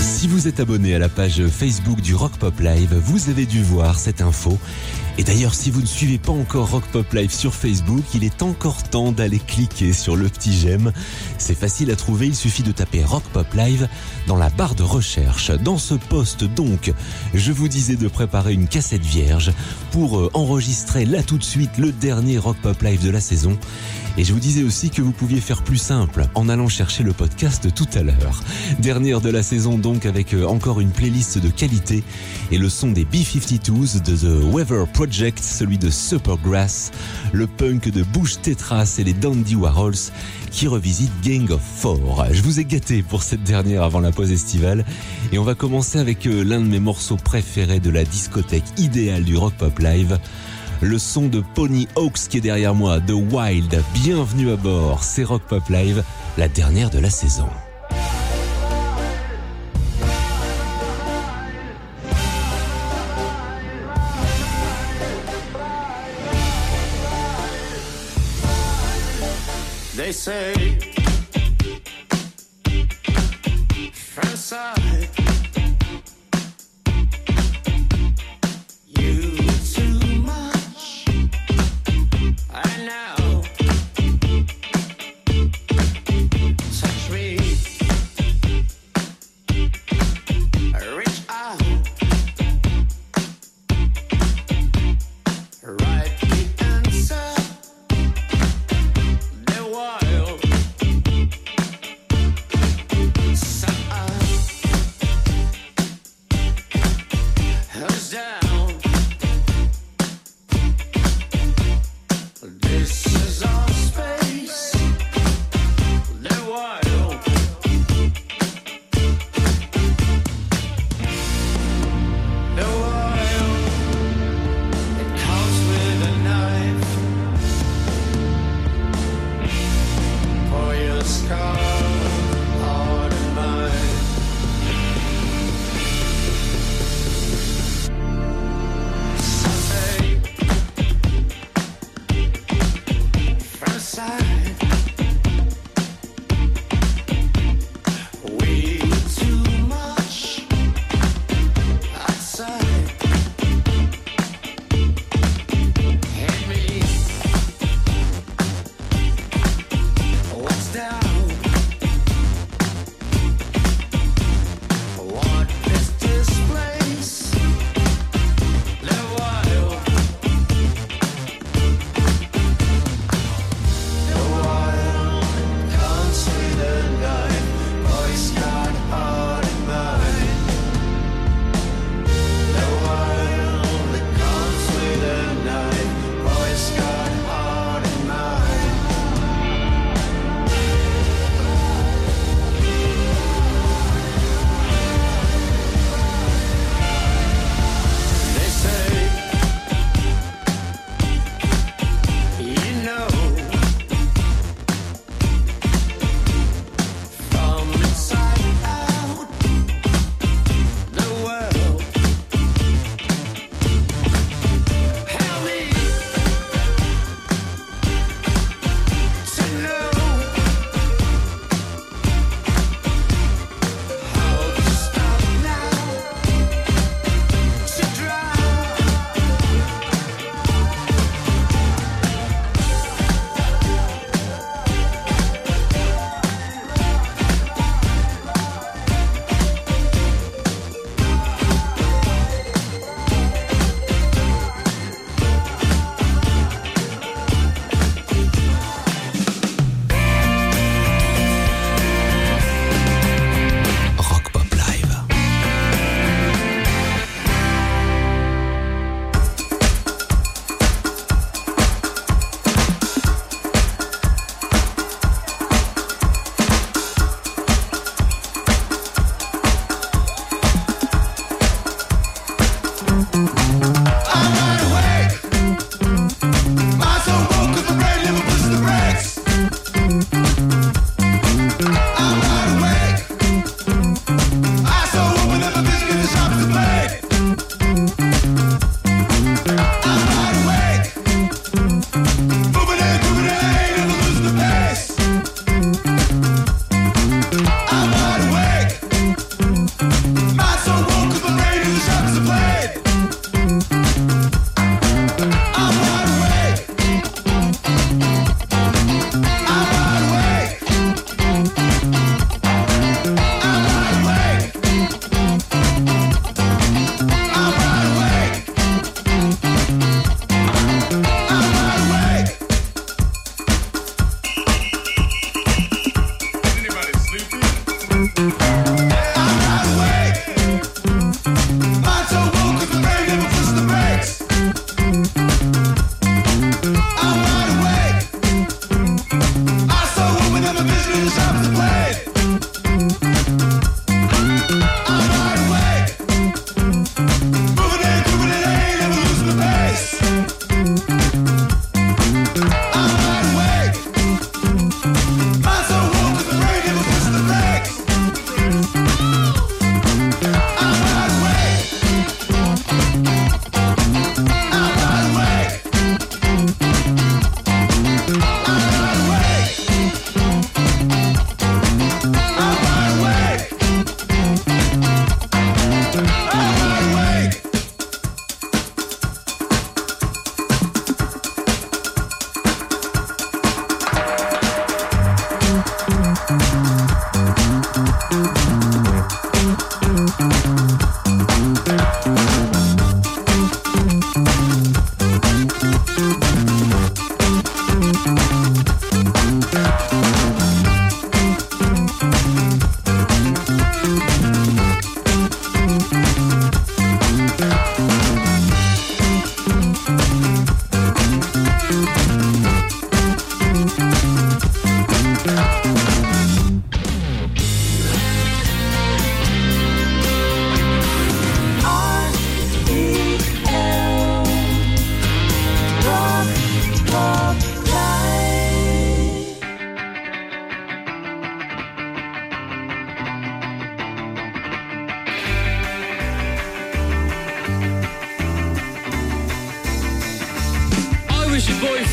Si vous êtes abonné à la page Facebook du Rock Pop Live, vous avez dû voir cette info. Et d'ailleurs, si vous ne suivez pas encore Rock Pop Live sur Facebook, il est encore temps d'aller cliquer sur le petit j'aime. C'est facile à trouver, il suffit de taper Rock Pop Live dans la barre de recherche. Dans ce poste donc, je vous disais de préparer une cassette vierge pour euh, enregistrer là tout de suite le dernier Rock Pop Live de la saison. Et je vous disais aussi que vous pouviez faire plus simple en allant chercher le podcast tout à l'heure. Dernière de la saison donc avec euh, encore une playlist de qualité et le son des B-52s de The Weather Project, celui de Supergrass, le punk de Bush Tetras et les Dandy Warhols qui revisitent Gang of Four. Je vous ai gâté pour cette dernière avant la pause estivale et on va commencer avec euh, l'un de mes morceaux préférés de la discothèque idéale du Rock Pop Live le son de Pony Hawks qui est derrière moi, The Wild. Bienvenue à bord, c'est Rock Pop Live, la dernière de la saison. Say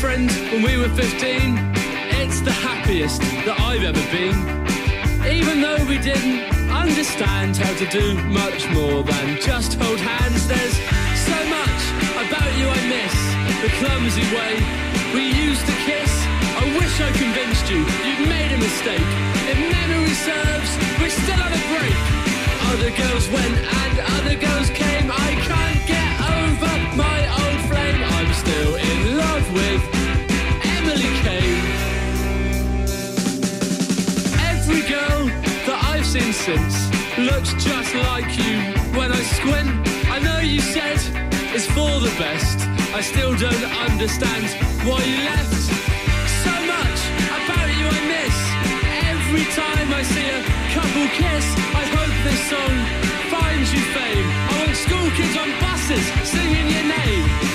friend when we were 15. It's the happiest that I've ever been. Even though we didn't understand how to do much more than just hold hands, there's so much about you I miss. The clumsy way we used to kiss. I wish I convinced you you'd made a mistake. If memory serves, we're still on a break. Other girls went and other girls came. I can't still in love with Emily Kane. Every girl that I've seen since looks just like you. When I squint, I know you said it's for the best. I still don't understand why you left. So much about you I miss. Every time I see a couple kiss, I hope this song finds you fame. I want school kids on buses singing your name.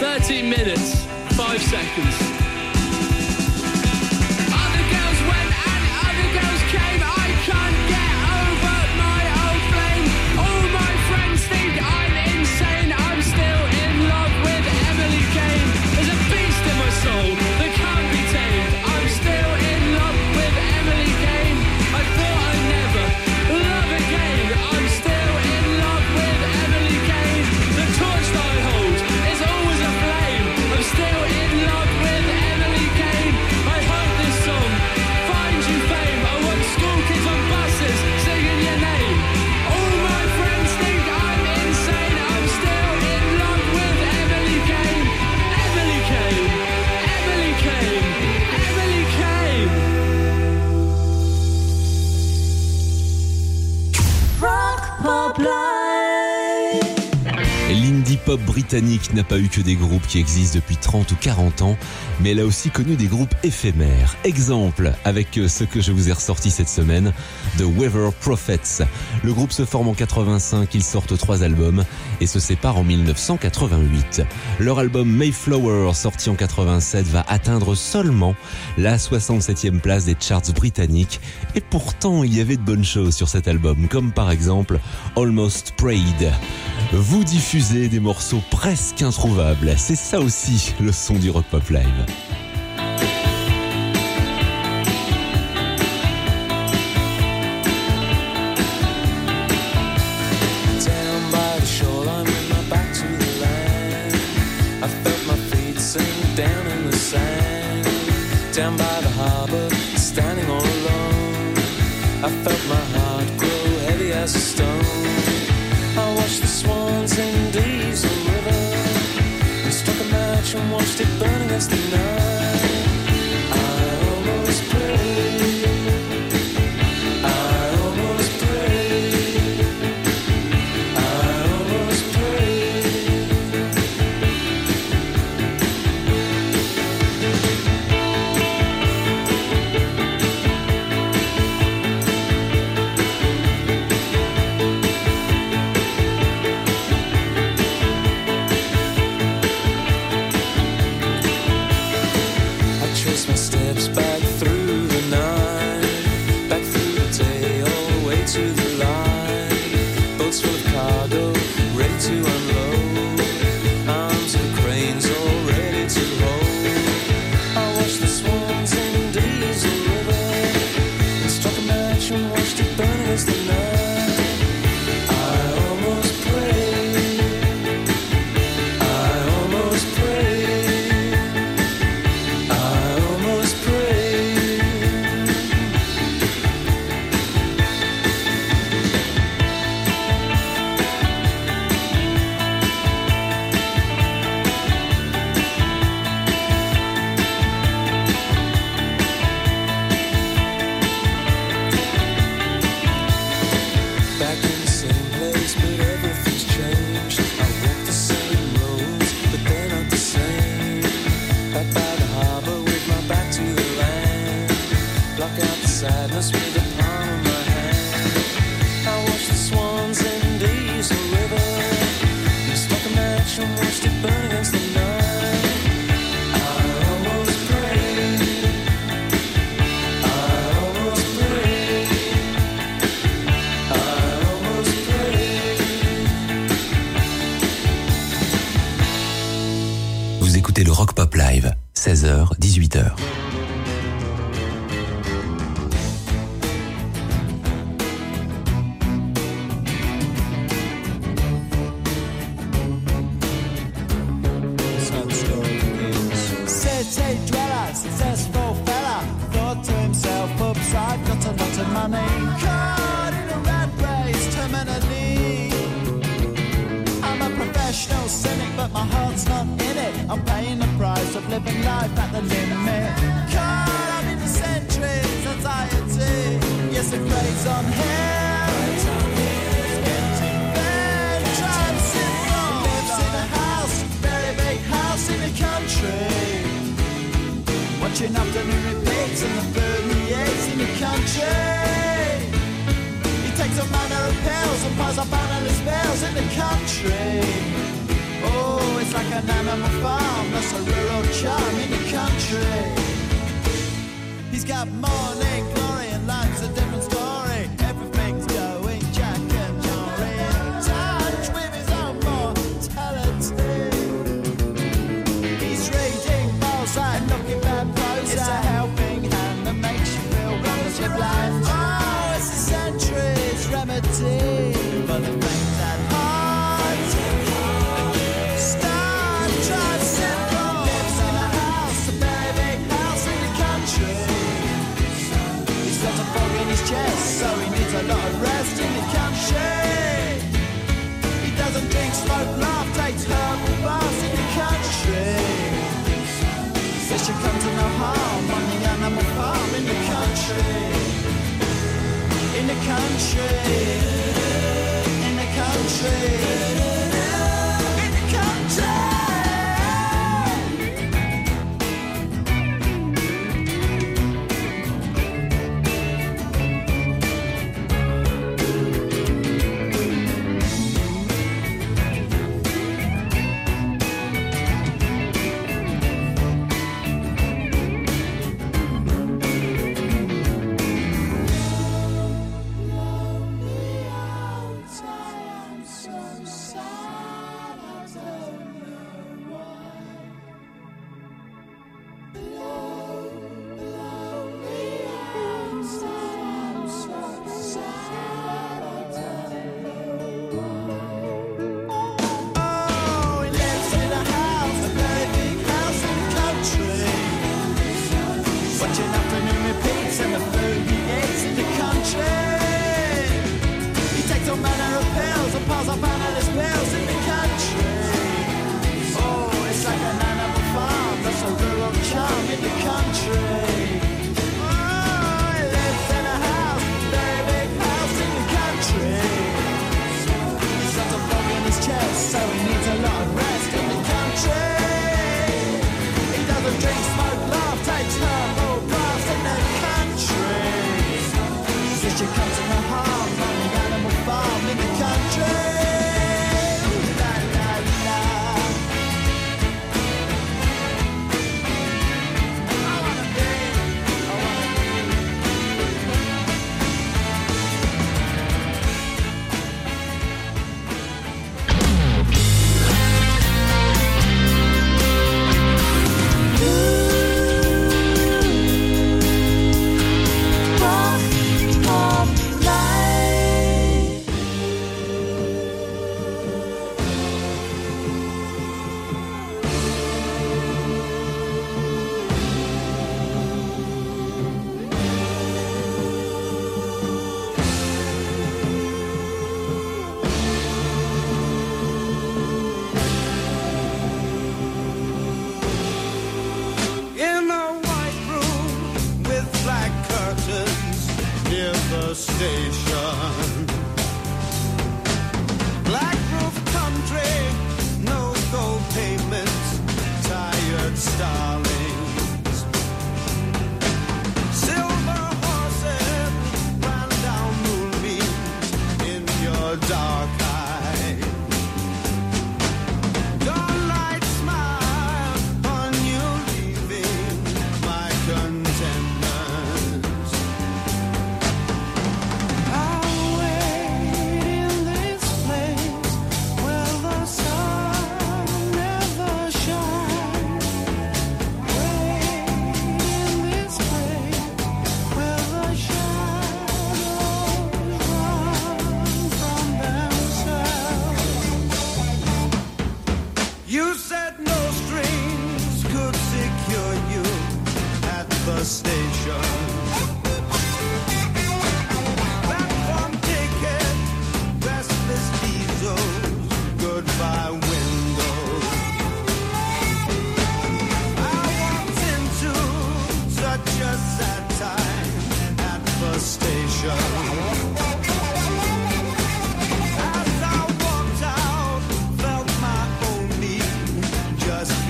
13 minutes, five seconds. Britannique n'a pas eu que des groupes qui existent depuis 30 ou 40 ans, mais elle a aussi connu des groupes éphémères. Exemple avec euh, ce que je vous ai ressorti cette semaine, The Weather Prophets. Le groupe se forme en 85, ils sortent trois albums et se séparent en 1988. Leur album Mayflower, sorti en 87, va atteindre seulement la 67e place des charts britanniques. Et pourtant, il y avait de bonnes choses sur cet album, comme par exemple Almost Prayed. Vous diffusez des morceaux presque introuvables. C'est ça aussi le son du rock pop live. Down by the harbor, standing all alone. I felt my honest enough. living life at the limit. Caught up in the centuries, anxiety. Yes, it plays on him. Watching afternoon repeats and the permeates in the country. He takes a manner of pills and piles up analyst bells in the country. It's like an animal farm, that's a rural charm in the country. He's got money. in the. He doesn't drink, smoke, laugh, takes herbal baths in the country. Says she comes to no harm on the animal farm in the country. In the country.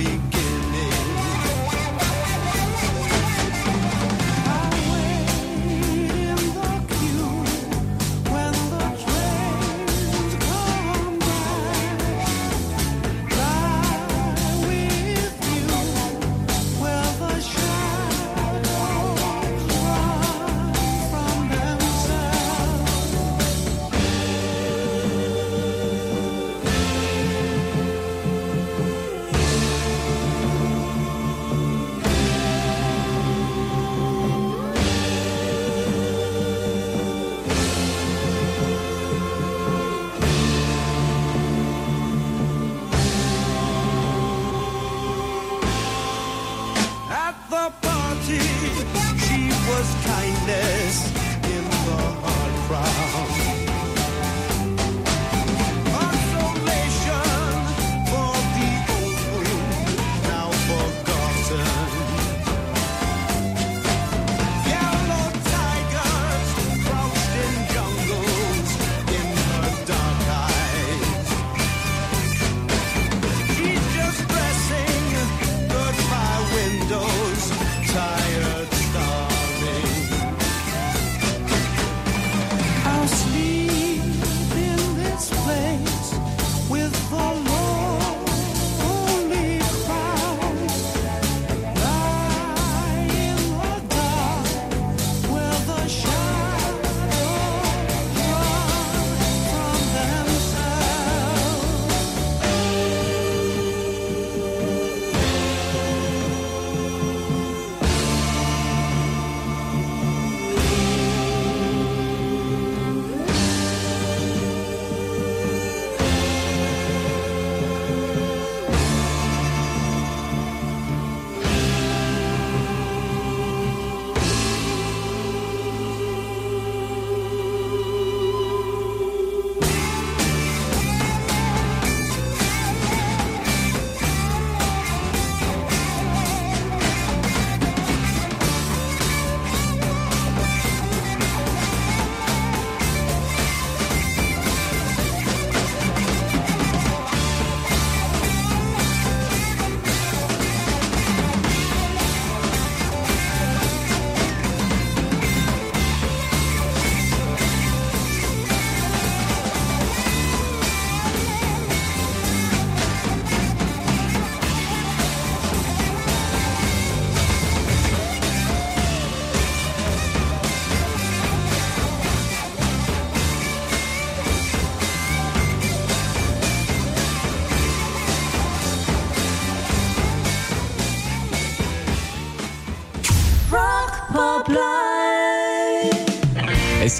feet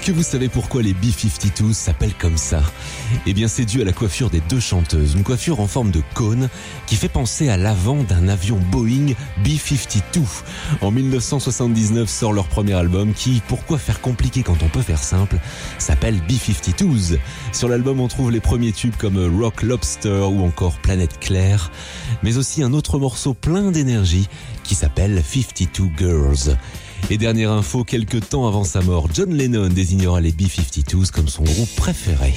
Que vous savez pourquoi les B-52 s'appellent comme ça? Eh bien, c'est dû à la coiffure des deux chanteuses. Une coiffure en forme de cône qui fait penser à l'avant d'un avion Boeing B-52. En 1979 sort leur premier album qui, pourquoi faire compliqué quand on peut faire simple, s'appelle B-52s. Sur l'album, on trouve les premiers tubes comme Rock Lobster ou encore Planète Claire, mais aussi un autre morceau plein d'énergie qui s'appelle 52 Girls. Et dernière info, quelques temps avant sa mort, John Lennon désignera les B-52s comme son groupe préféré.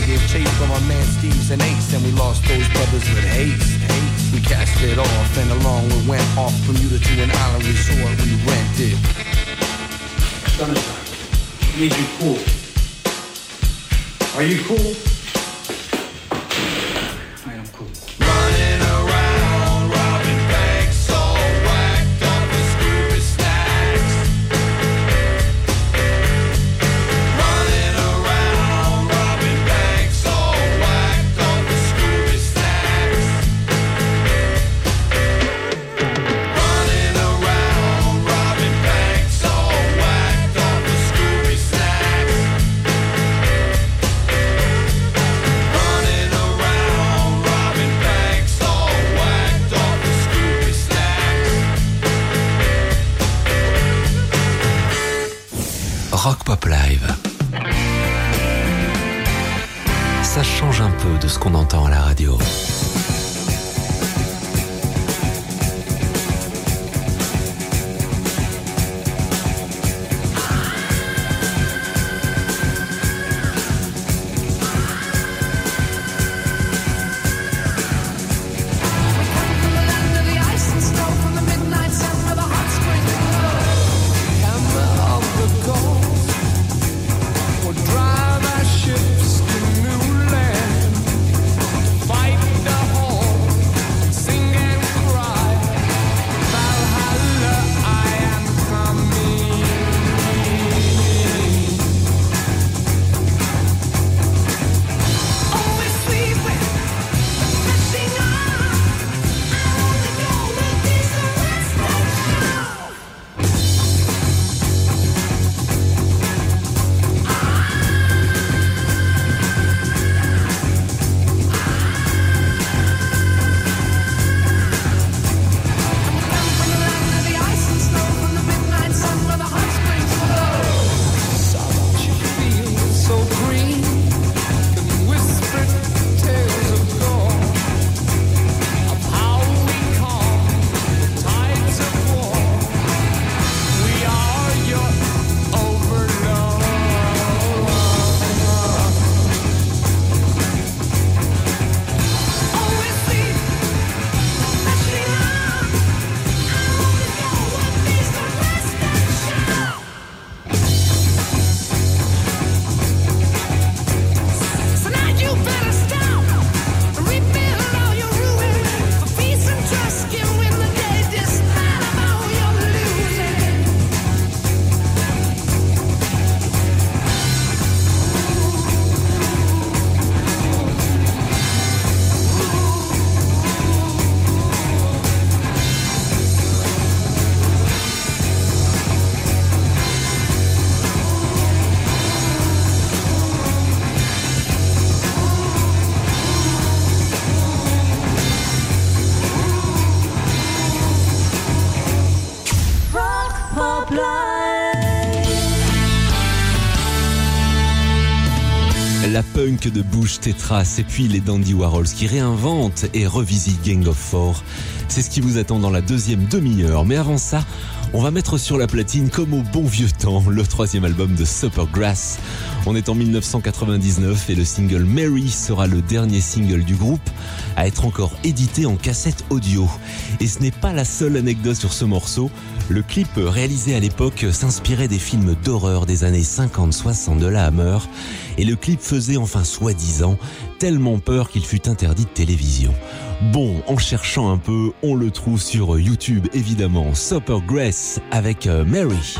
They gave chase from our man Steve's and Ace, and we lost those brothers with haste. haste. We cast it off, and along we went off from Bermuda to an island resort we rented. Sunshine, I need you cool. Are you cool? Tetras et puis les Dandy Warhols qui réinventent et revisitent Gang of Four. C'est ce qui vous attend dans la deuxième demi-heure. Mais avant ça, on va mettre sur la platine comme au bon vieux temps le troisième album de Supergrass. On est en 1999 et le single Mary sera le dernier single du groupe à être encore édité en cassette audio. Et ce n'est pas la seule anecdote sur ce morceau. Le clip réalisé à l'époque s'inspirait des films d'horreur des années 50-60 de la Hammer et le clip faisait enfin soi-disant tellement peur qu'il fut interdit de télévision. Bon, en cherchant un peu, on le trouve sur YouTube évidemment, Supergrass avec euh, Mary.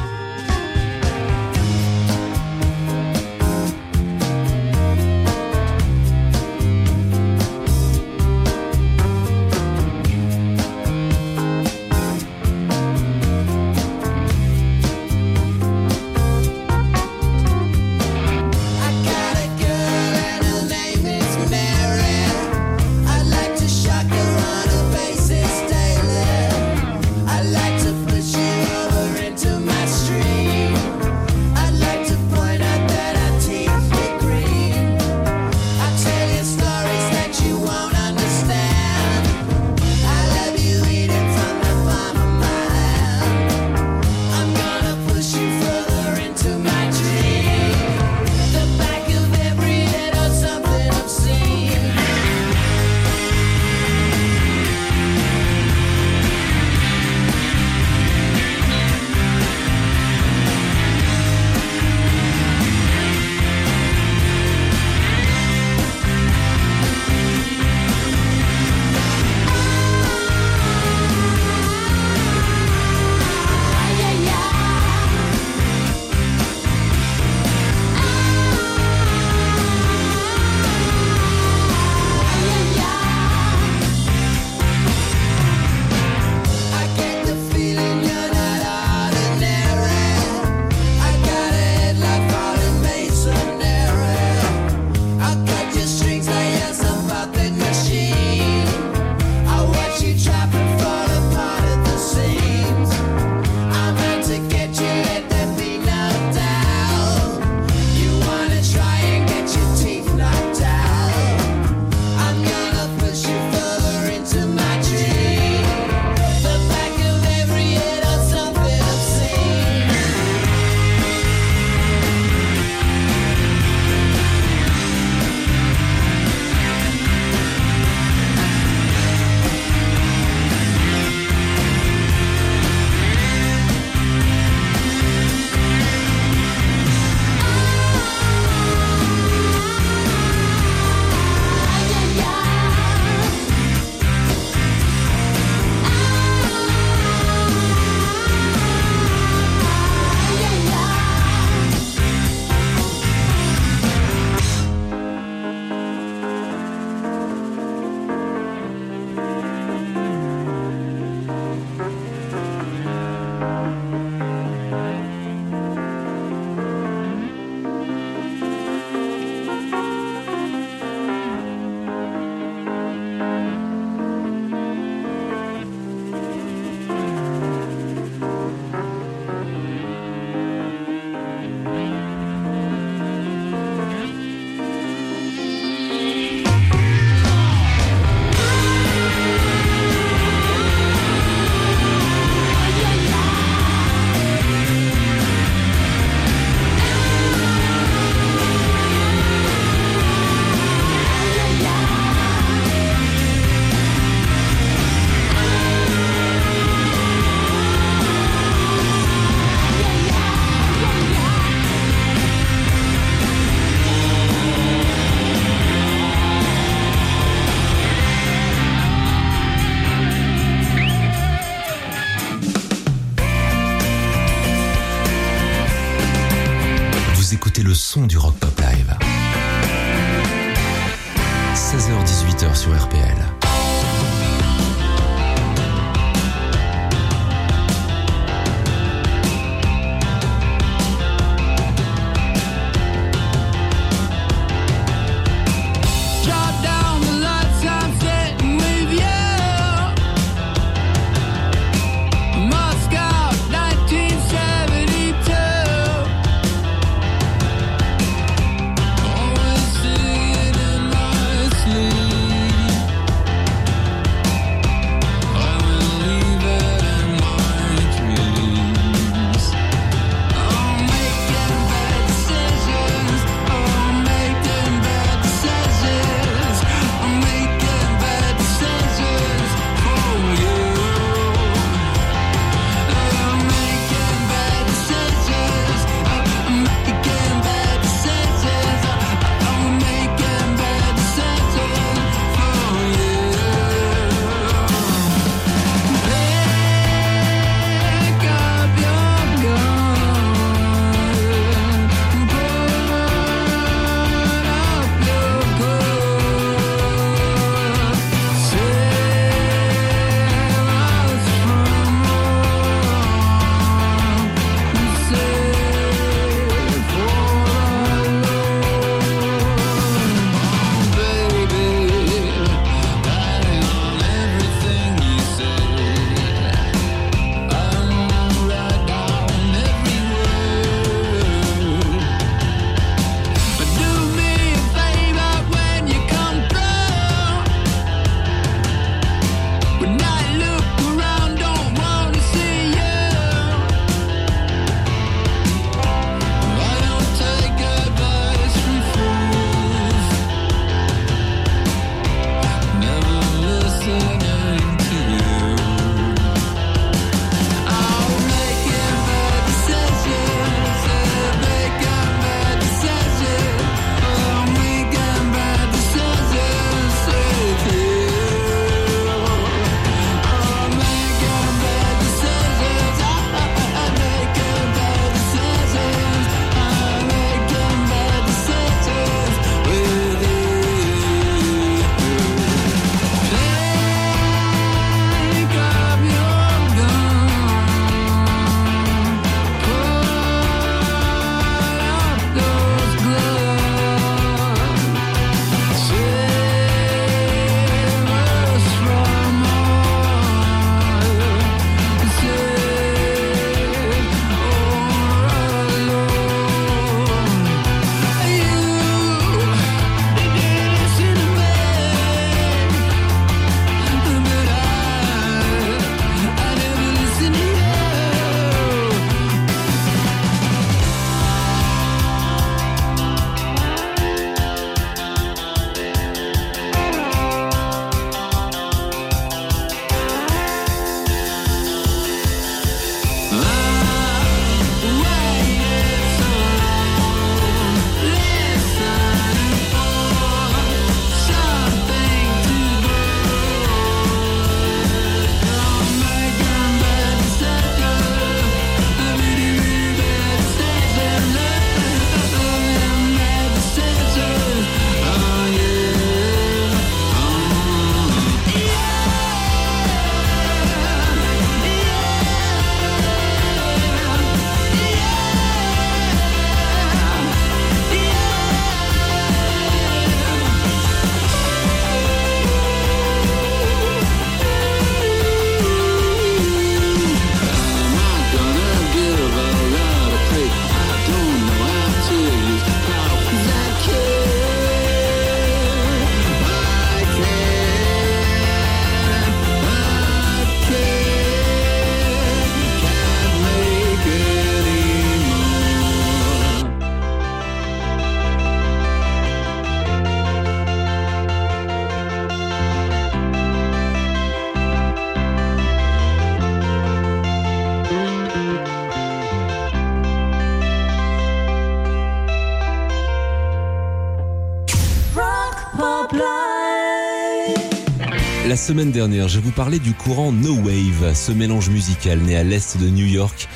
Semaine dernière, je vous parlais du courant No Wave, ce mélange musical né à l'est de New York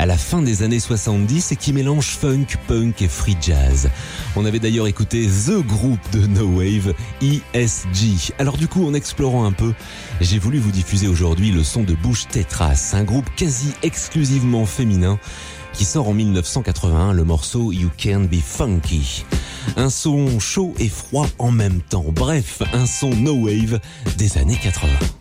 à la fin des années 70 et qui mélange funk, punk et free jazz. On avait d'ailleurs écouté The groupe de No Wave, ESG. Alors du coup, en explorant un peu, j'ai voulu vous diffuser aujourd'hui le son de Bush Tetras, un groupe quasi exclusivement féminin qui sort en 1981 le morceau You Can Be Funky. Un son chaud et froid en même temps. Bref, un son no wave des années 80.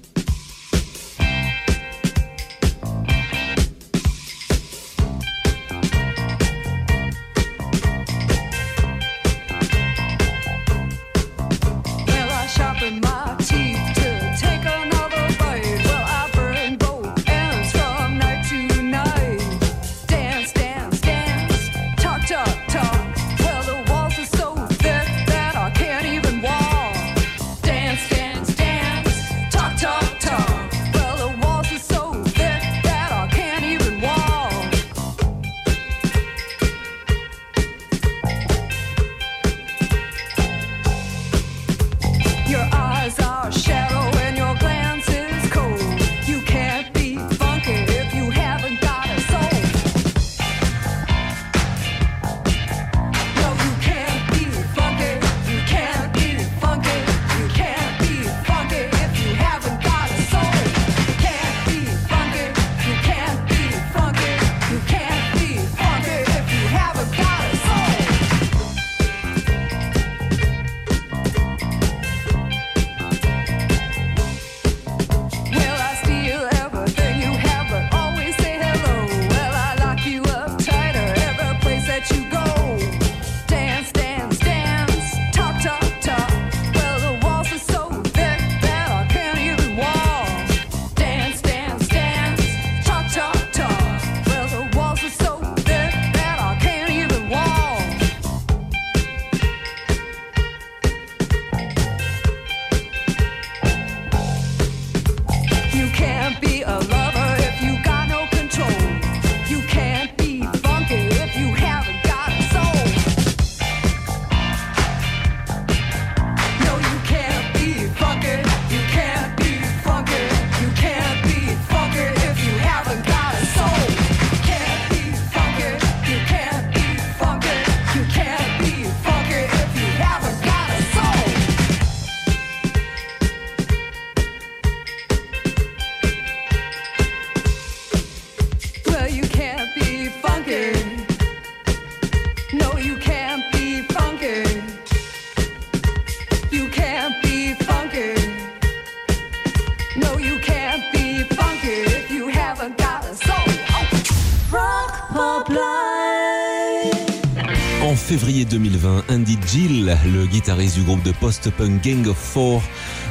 Du groupe de post-punk Gang of Four,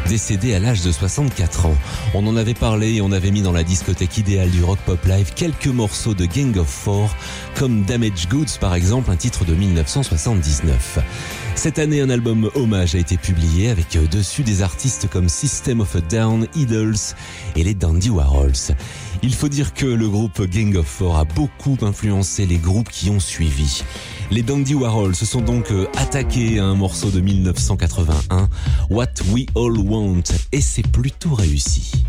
décédé à l'âge de 64 ans. On en avait parlé et on avait mis dans la discothèque idéale du rock pop live quelques morceaux de Gang of Four, comme Damage Goods par exemple, un titre de 1979. Cette année, un album hommage a été publié avec euh, dessus des artistes comme System of a Down, Idols et les Dandy Warhols. Il faut dire que le groupe Gang of Four a beaucoup influencé les groupes qui ont suivi. Les Dandy Warhols se sont donc euh, attaqués à un morceau de 1981, What We All Want, et c'est plutôt réussi.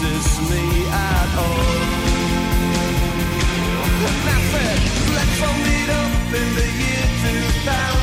pleases me at all. Nothing left for me up in the year 2000.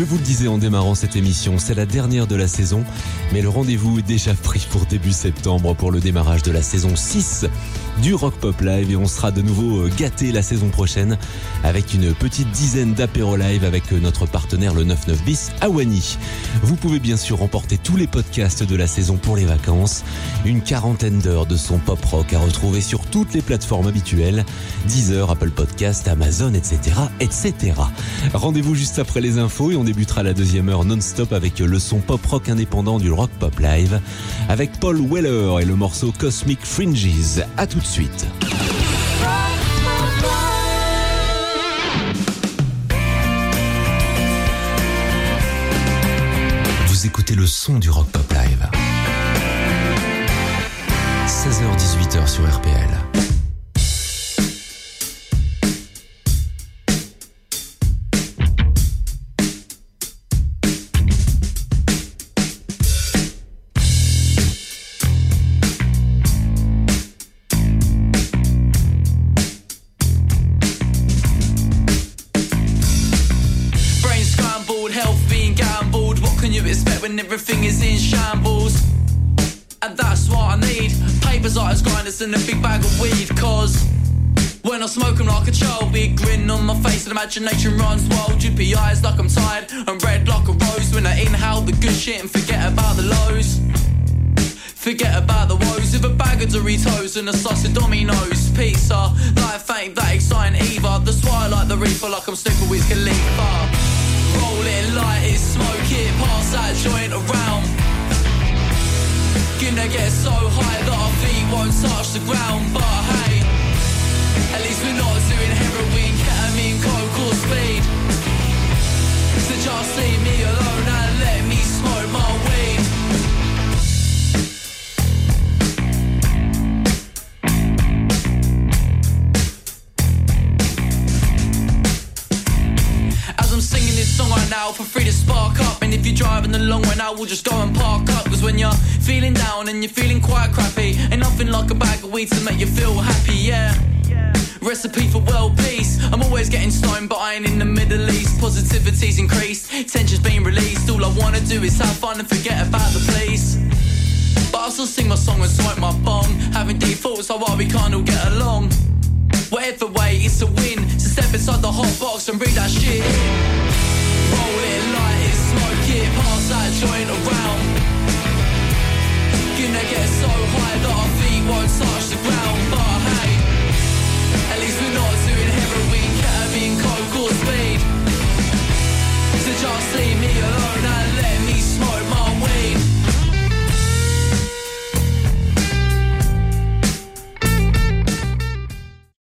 Je vous le disais en démarrant cette émission, c'est la dernière de la saison, mais le rendez-vous est déjà pris pour début septembre pour le démarrage de la saison 6 du Rock Pop Live et on sera de nouveau euh, gâté la saison prochaine avec une petite dizaine d'apéros live avec euh, notre partenaire le 99 bis Awani. Vous pouvez bien sûr remporter tous les podcasts de la saison pour les vacances, une quarantaine d'heures de son pop rock à retrouver sur toutes les plateformes habituelles, Deezer, Apple Podcast, Amazon, etc., etc. Rendez-vous juste après les infos et on débutera la deuxième heure non-stop avec le son pop-rock indépendant du Rock Pop Live avec Paul Weller et le morceau Cosmic Fringes. A tout de suite. Vous écoutez le son du Rock Pop Live. 16h-18h sur RPL. And that's what I need. Papers, artists, grinders, and a big bag of weed, cause. When I smoke 'em like a child, big grin on my face and imagination runs wild. Drippy eyes like I'm tired and red like a rose. When I inhale the good shit and forget about the lows. Forget about the woes with a bag of Doritos and a sauce of Domino's. Pizza, life ain't that exciting either. That's why I like the reefer like I'm sniffing with Khalifa. Roll it, light it, smoke it, pass that joint around. Gonna get so high that our feet won't touch the ground, but hey. At least we're not doing heroin, ketamine, coke or speed. So just leave me alone now, feel free to spark up. And if you're driving along right now, we'll just go and park up. Cause when you're feeling down and you're feeling quite crappy, ain't nothing like a bag of weed to make you feel happy, yeah. Recipe for world peace. I'm always getting stoned, but I ain't in the Middle East. Positivity's increased, tension's been released. All I wanna do is have fun and forget about the police. But I still sing my song and smoke my bong. Having deep thoughts, so why we can't all get along. Whatever way, it's a win. So step inside the hot box and read that shit. Roll it, light it, smoke it, pass that joint around. Gonna get so high that our feet won't touch the ground. But hey, at least we're not doing heroin, ketamine, coke or speed. So just leave me alone.